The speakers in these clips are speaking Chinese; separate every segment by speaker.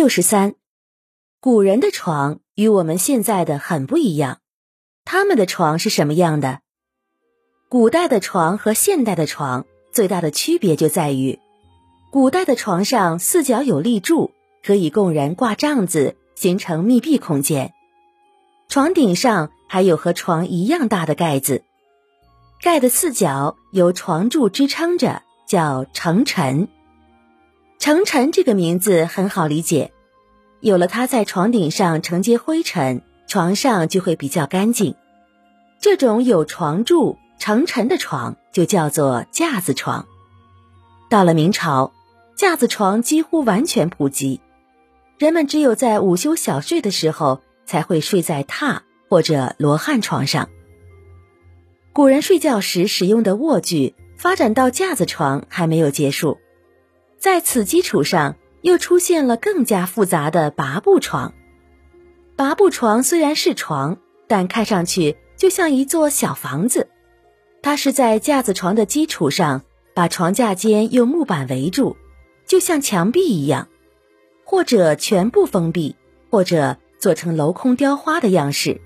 Speaker 1: 六十三，古人的床与我们现在的很不一样。他们的床是什么样的？古代的床和现代的床最大的区别就在于，古代的床上四角有立柱，可以供人挂帐子，形成密闭空间。床顶上还有和床一样大的盖子，盖的四角由床柱支撑着，叫承尘。承尘这个名字很好理解，有了它在床顶上承接灰尘，床上就会比较干净。这种有床柱承尘的床就叫做架子床。到了明朝，架子床几乎完全普及，人们只有在午休小睡的时候才会睡在榻或者罗汉床上。古人睡觉时使用的卧具发展到架子床还没有结束。在此基础上，又出现了更加复杂的拔步床。拔步床虽然是床，但看上去就像一座小房子。它是在架子床的基础上，把床架间用木板围住，就像墙壁一样，或者全部封闭，或者做成镂空雕花的样式。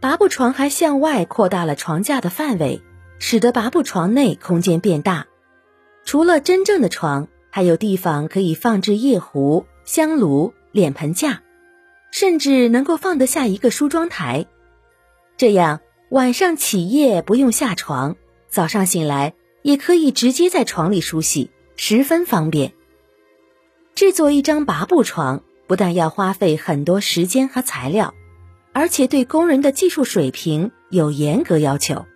Speaker 1: 拔步床还向外扩大了床架的范围，使得拔步床内空间变大。除了真正的床。还有地方可以放置夜壶、香炉、脸盆架，甚至能够放得下一个梳妆台。这样晚上起夜不用下床，早上醒来也可以直接在床里梳洗，十分方便。制作一张拔步床不但要花费很多时间和材料，而且对工人的技术水平有严格要求，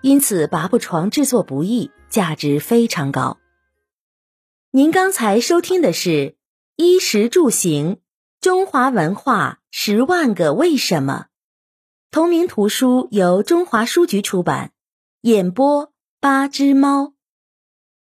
Speaker 1: 因此拔步床制作不易，价值非常高。您刚才收听的是《衣食住行：中华文化十万个为什么》，同名图书由中华书局出版，演播八只猫。